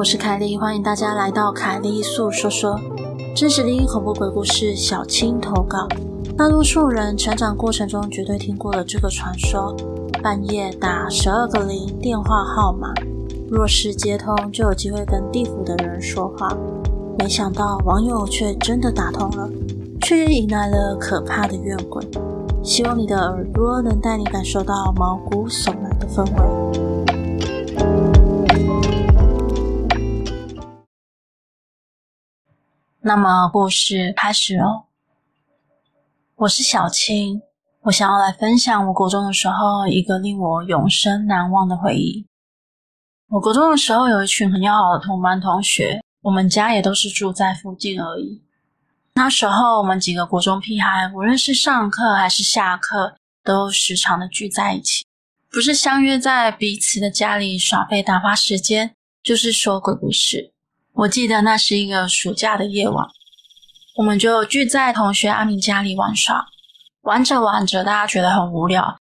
我是凯莉，欢迎大家来到凯莉粟说说真实灵异恐怖鬼故事。小青投稿，大多数人成长过程中绝对听过了这个传说：半夜打十二个零电话号码，若是接通就有机会跟地府的人说话。没想到网友却真的打通了，却也引来了可怕的怨鬼。希望你的耳朵能带你感受到毛骨悚然的氛围。那么故事开始哦。我是小青，我想要来分享我国中的时候一个令我永生难忘的回忆。我国中的时候有一群很要好的同班同学，我们家也都是住在附近而已。那时候我们几个国中屁孩，无论是上课还是下课，都时常的聚在一起，不是相约在彼此的家里耍废打发时间，就是说鬼故事。我记得那是一个暑假的夜晚，我们就聚在同学阿明家里玩耍。玩着玩着，大家觉得很无聊，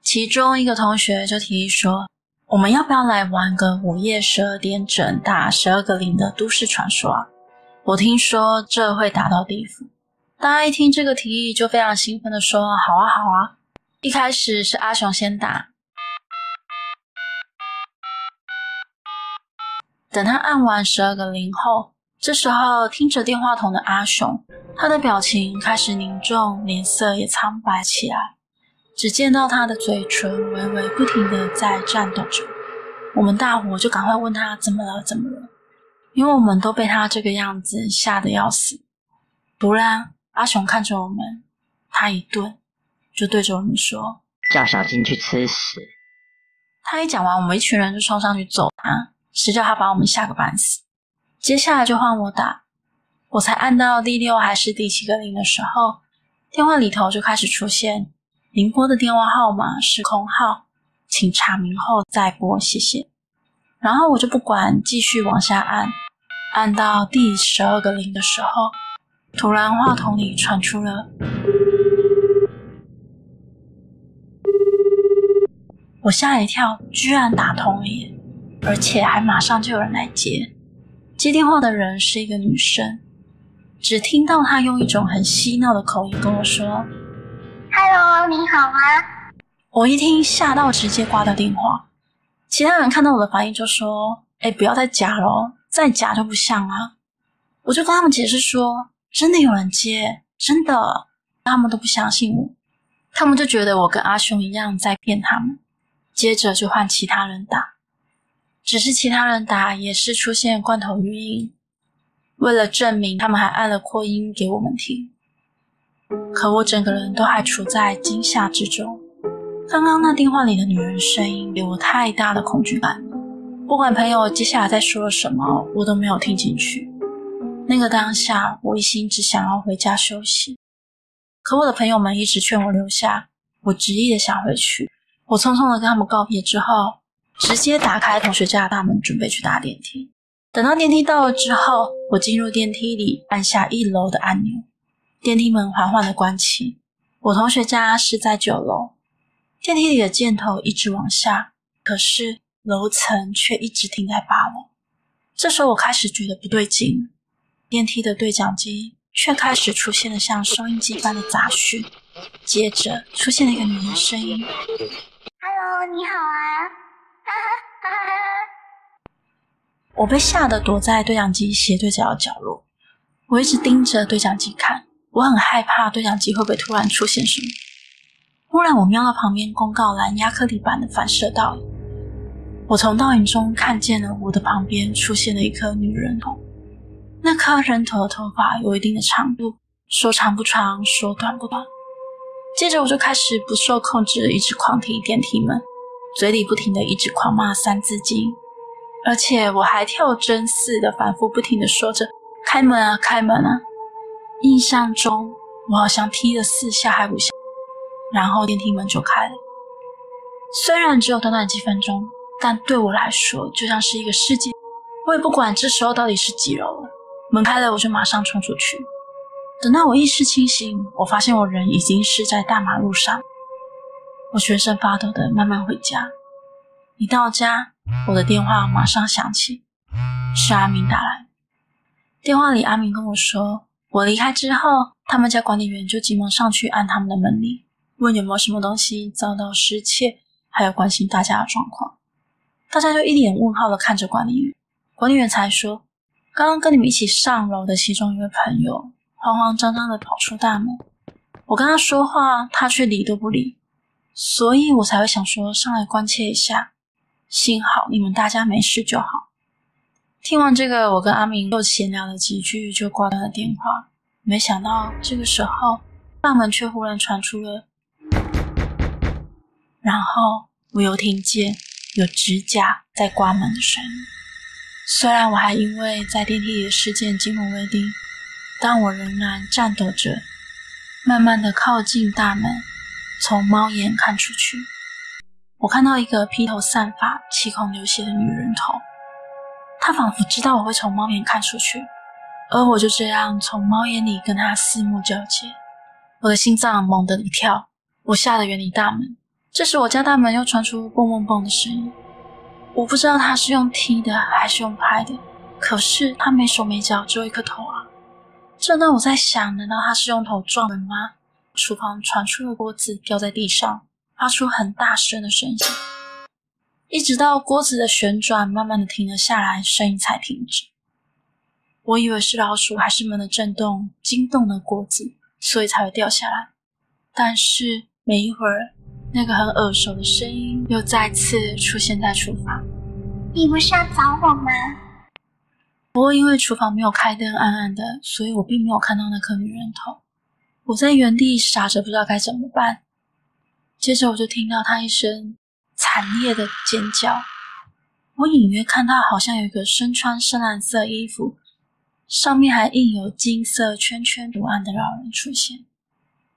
其中一个同学就提议说：“我们要不要来玩个午夜十二点整打十二个零的都市传说啊？”我听说这会打到地府，大家一听这个提议就非常兴奋的说：“好啊，好啊！”一开始是阿雄先打。等他按完十二个零后，这时候听着电话筒的阿雄，他的表情开始凝重，脸色也苍白起来。只见到他的嘴唇微微不停的在颤抖着。我们大伙就赶快问他怎么了？怎么了？因为我们都被他这个样子吓得要死。突然，阿雄看着我们，他一顿，就对着我们说：“叫小金去吃屎。”他一讲完，我们一群人就冲上去揍他。是叫他把我们吓个半死。接下来就换我打，我才按到第六还是第七个零的时候，电话里头就开始出现“您拨的电话号码是空号，请查明后再拨，谢谢。”然后我就不管，继续往下按，按到第十二个零的时候，突然话筒里传出了，我吓一跳，居然打通了耶！而且还马上就有人来接，接电话的人是一个女生，只听到她用一种很嬉闹的口音跟我说：“Hello，你好吗？”我一听吓到，直接挂掉电话。其他人看到我的反应就说：“哎，不要再假了，再假就不像啊！”我就跟他们解释说：“真的有人接，真的。”他们都不相信我，他们就觉得我跟阿雄一样在骗他们。接着就换其他人打。只是其他人打也是出现罐头语音，为了证明，他们还按了扩音给我们听。可我整个人都还处在惊吓之中。刚刚那电话里的女人声音给我太大的恐惧感，不管朋友接下来在说了什么，我都没有听进去。那个当下，我一心只想要回家休息，可我的朋友们一直劝我留下，我执意的想回去。我匆匆的跟他们告别之后。直接打开同学家的大门，准备去搭电梯。等到电梯到了之后，我进入电梯里，按下一楼的按钮，电梯门缓缓的关起。我同学家是在九楼，电梯里的箭头一直往下，可是楼层却一直停在八楼。这时候我开始觉得不对劲，电梯的对讲机却开始出现了像收音机般的杂讯，接着出现了一个女人声音：“Hello，你好啊。” 我被吓得躲在对讲机斜对角的角落，我一直盯着对讲机看，我很害怕对讲机会不会突然出现什么。忽然，我瞄到旁边公告栏压克力板的反射倒影，我从倒影中看见了我的旁边出现了一颗女人头，那颗人头的头发有一定的长度，说长不长，说短不短。接着，我就开始不受控制的一直狂踢电梯门。嘴里不停的一直狂骂《三字经》，而且我还跳针似的反复不停的说着“开门啊，开门啊”。印象中，我好像踢了四下还五下，然后电梯门就开了。虽然只有短短几分钟，但对我来说就像是一个世界。我也不管这时候到底是几楼，门开了我就马上冲出去。等到我意识清醒，我发现我人已经是在大马路上。我全身发抖的慢慢回家，一到家，我的电话马上响起。是阿明打来。电话里，阿明跟我说，我离开之后，他们家管理员就急忙上去按他们的门铃，问有没有什么东西遭到失窃，还有关心大家的状况。大家就一脸问号的看着管理员。管理员才说，刚刚跟你们一起上楼的其中一位朋友，慌慌张张的跑出大门，我跟他说话，他却理都不理，所以我才会想说上来关切一下。幸好你们大家没事就好。听完这个，我跟阿明又闲聊了几句，就挂断了电话。没想到这个时候，大门却忽然传出了，然后我又听见有指甲在刮门的声音。虽然我还因为在电梯里的事件惊魂未定，但我仍然颤抖着，慢慢的靠近大门，从猫眼看出去。我看到一个披头散发、七孔流血的女人头。他仿佛知道我会从猫眼看出去，而我就这样从猫眼里跟他四目交接。我的心脏猛地一跳，我吓得远离大门。这时，我家大门又传出“嘣嘣嘣”的声音。我不知道他是用踢的还是用拍的，可是他没手没脚，只有一颗头啊！正当我在想，难道他是用头撞门吗？厨房传出了锅子掉在地上，发出很大声的声音。一直到锅子的旋转慢慢的停了下来，声音才停止。我以为是老鼠还是门的震动惊动了锅子，所以才会掉下来。但是没一会儿，那个很耳熟的声音又再次出现在厨房。你不是要找我吗？不过因为厨房没有开灯，暗暗的，所以我并没有看到那颗女人头。我在原地傻着，不知道该怎么办。接着我就听到他一声。惨烈的尖叫，我隐约看到好像有一个身穿深蓝色衣服，上面还印有金色圈圈图案的老人出现。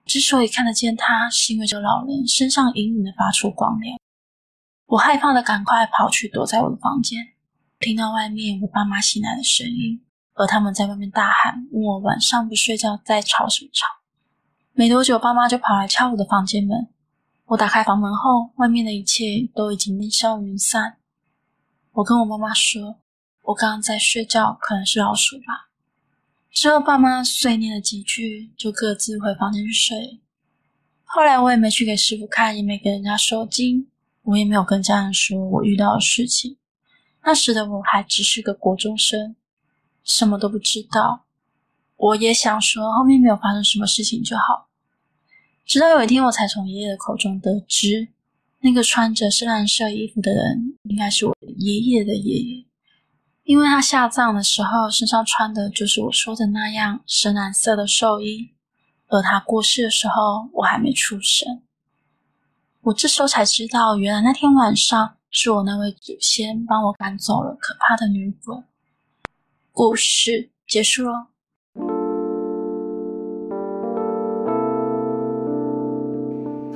之所以看得见他，是因为这老人身上隐隐的发出光亮。我害怕的赶快跑去躲在我的房间，听到外面我爸妈醒来的声音，而他们在外面大喊，问我晚上不睡觉在吵什么吵。没多久，爸妈就跑来敲我的房间门。我打开房门后，外面的一切都已经烟消云散。我跟我妈妈说，我刚刚在睡觉，可能是老鼠吧。之后爸妈碎念了几句，就各自回房间去睡。后来我也没去给师傅看，也没给人家收金，我也没有跟家人说我遇到的事情。那时的我还只是个国中生，什么都不知道。我也想说，后面没有发生什么事情就好。直到有一天，我才从爷爷的口中得知，那个穿着深蓝色衣服的人应该是我爷爷的爷爷，因为他下葬的时候身上穿的就是我说的那样深蓝色的寿衣，而他过世的时候我还没出生。我这时候才知道，原来那天晚上是我那位祖先帮我赶走了可怕的女鬼。故事结束了。